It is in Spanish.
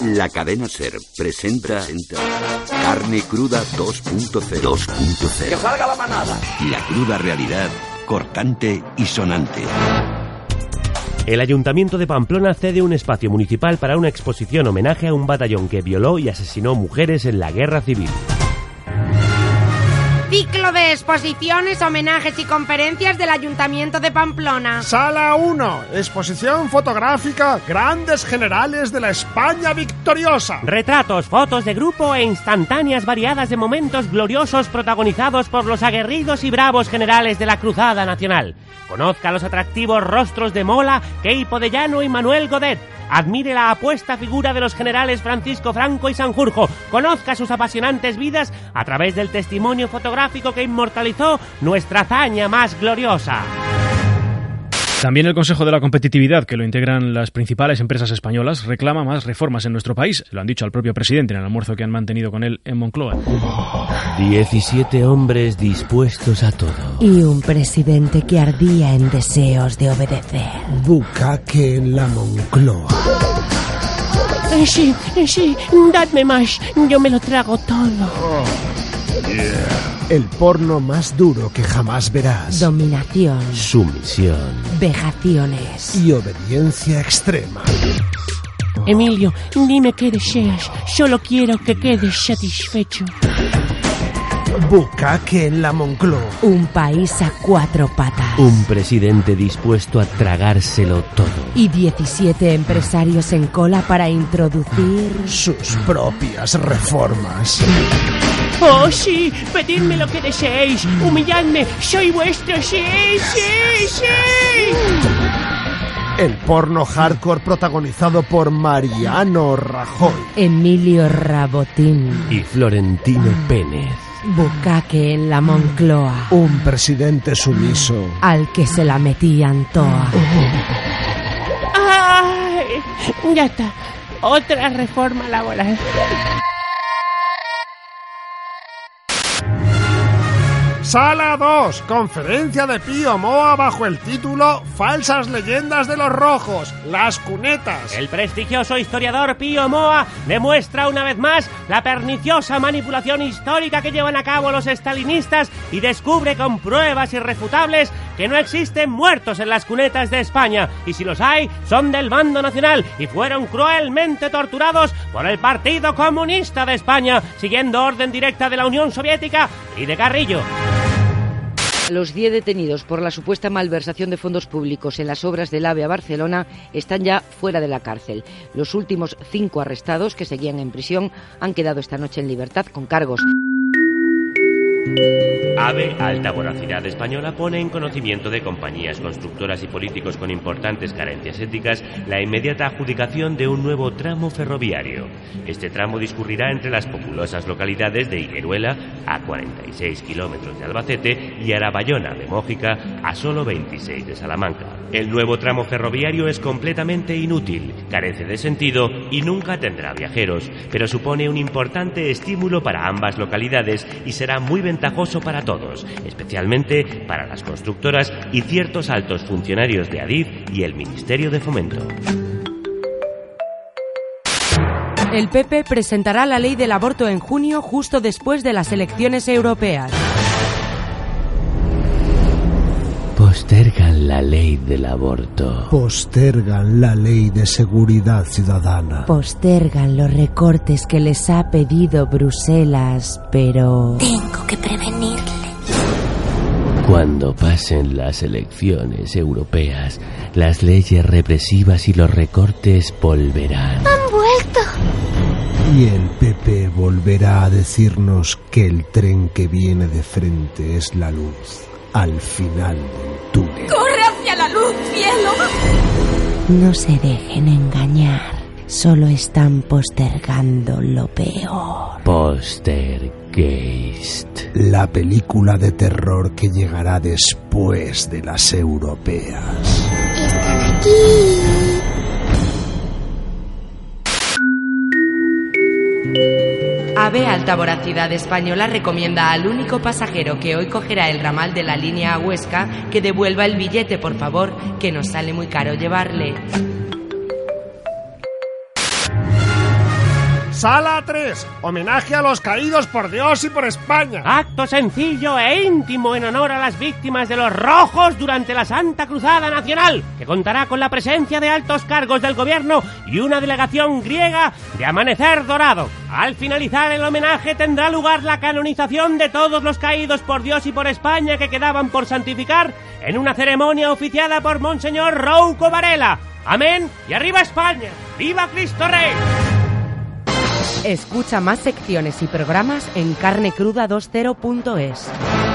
La cadena Ser presenta Carne Cruda 2.0. 2.0. ¡Que salga la manada! La cruda realidad, cortante y sonante. El Ayuntamiento de Pamplona cede un espacio municipal para una exposición homenaje a un batallón que violó y asesinó mujeres en la Guerra Civil. Ciclo de exposiciones, homenajes y conferencias del Ayuntamiento de Pamplona. Sala 1. Exposición fotográfica Grandes Generales de la España Victoriosa. Retratos, fotos de grupo e instantáneas variadas de momentos gloriosos protagonizados por los aguerridos y bravos generales de la Cruzada Nacional. Conozca los atractivos rostros de Mola, Keipo de Llano y Manuel Godet. Admire la apuesta figura de los generales Francisco Franco y Sanjurjo. Conozca sus apasionantes vidas a través del testimonio fotográfico que inmortalizó nuestra hazaña más gloriosa. También el Consejo de la Competitividad, que lo integran las principales empresas españolas, reclama más reformas en nuestro país. Lo han dicho al propio presidente en el almuerzo que han mantenido con él en Moncloa. 17 hombres dispuestos a todo. Y un presidente que ardía en deseos de obedecer. Bucaque en la Moncloa. Eh, sí, eh, sí, dadme más, yo me lo trago todo. El porno más duro que jamás verás. Dominación, Sumisión. vejaciones. Y obediencia extrema. Emilio, dime qué deseas, solo quiero que quedes satisfecho. Bucaque en la Moncloa. Un país a cuatro patas. Un presidente dispuesto a tragárselo todo. Y 17 empresarios en cola para introducir... Sus propias reformas. Oh, sí, pedidme lo que deseéis, humilladme, soy vuestro, sí, sí, sí. El porno hardcore protagonizado por Mariano Rajoy. Emilio Rabotín. Y Florentino Pérez. Bucaque en la Moncloa. Un presidente sumiso. Al que se la metían toa. Ay, ya está, otra reforma laboral. Sala 2. Conferencia de Pío Moa bajo el título Falsas leyendas de los rojos. Las cunetas. El prestigioso historiador Pío Moa demuestra una vez más la perniciosa manipulación histórica que llevan a cabo los estalinistas y descubre con pruebas irrefutables que no existen muertos en las cunetas de España y si los hay son del bando nacional y fueron cruelmente torturados por el Partido Comunista de España siguiendo orden directa de la Unión Soviética y de Carrillo. Los 10 detenidos por la supuesta malversación de fondos públicos en las obras del AVE a Barcelona están ya fuera de la cárcel. Los últimos cinco arrestados que seguían en prisión han quedado esta noche en libertad con cargos. AVE, alta voracidad española, pone en conocimiento de compañías constructoras y políticos con importantes carencias éticas la inmediata adjudicación de un nuevo tramo ferroviario. Este tramo discurrirá entre las populosas localidades de Higueruela, a 46 kilómetros de Albacete, y Arabayona, de Mójica, a solo 26 de Salamanca. El nuevo tramo ferroviario es completamente inútil, carece de sentido y nunca tendrá viajeros, pero supone un importante estímulo para ambas localidades y será muy ventajoso para todos, especialmente para las constructoras y ciertos altos funcionarios de Adif y el Ministerio de Fomento. El PP presentará la ley del aborto en junio justo después de las elecciones europeas. Postergan la ley del aborto. Postergan la ley de seguridad ciudadana. Postergan los recortes que les ha pedido Bruselas, pero... Tengo que prevenirle. Cuando pasen las elecciones europeas, las leyes represivas y los recortes volverán. Han vuelto. Y el PP volverá a decirnos que el tren que viene de frente es la luz al final del túnel. ¡Corre hacia la luz, cielo! No se dejen engañar. Solo están postergando lo peor. Postergeist. La película de terror que llegará después de las europeas. Están aquí. AVE Alta Voracidad Española recomienda al único pasajero que hoy cogerá el ramal de la línea a Huesca que devuelva el billete, por favor, que nos sale muy caro llevarle. Sala 3. Homenaje a los caídos por Dios y por España. Acto sencillo e íntimo en honor a las víctimas de los rojos durante la Santa Cruzada Nacional, que contará con la presencia de altos cargos del gobierno y una delegación griega de Amanecer Dorado. Al finalizar el homenaje tendrá lugar la canonización de todos los caídos por Dios y por España que quedaban por santificar en una ceremonia oficiada por Monseñor Rouco Varela. Amén y arriba España. ¡Viva Cristo Rey! Escucha más secciones y programas en carnecruda20.es.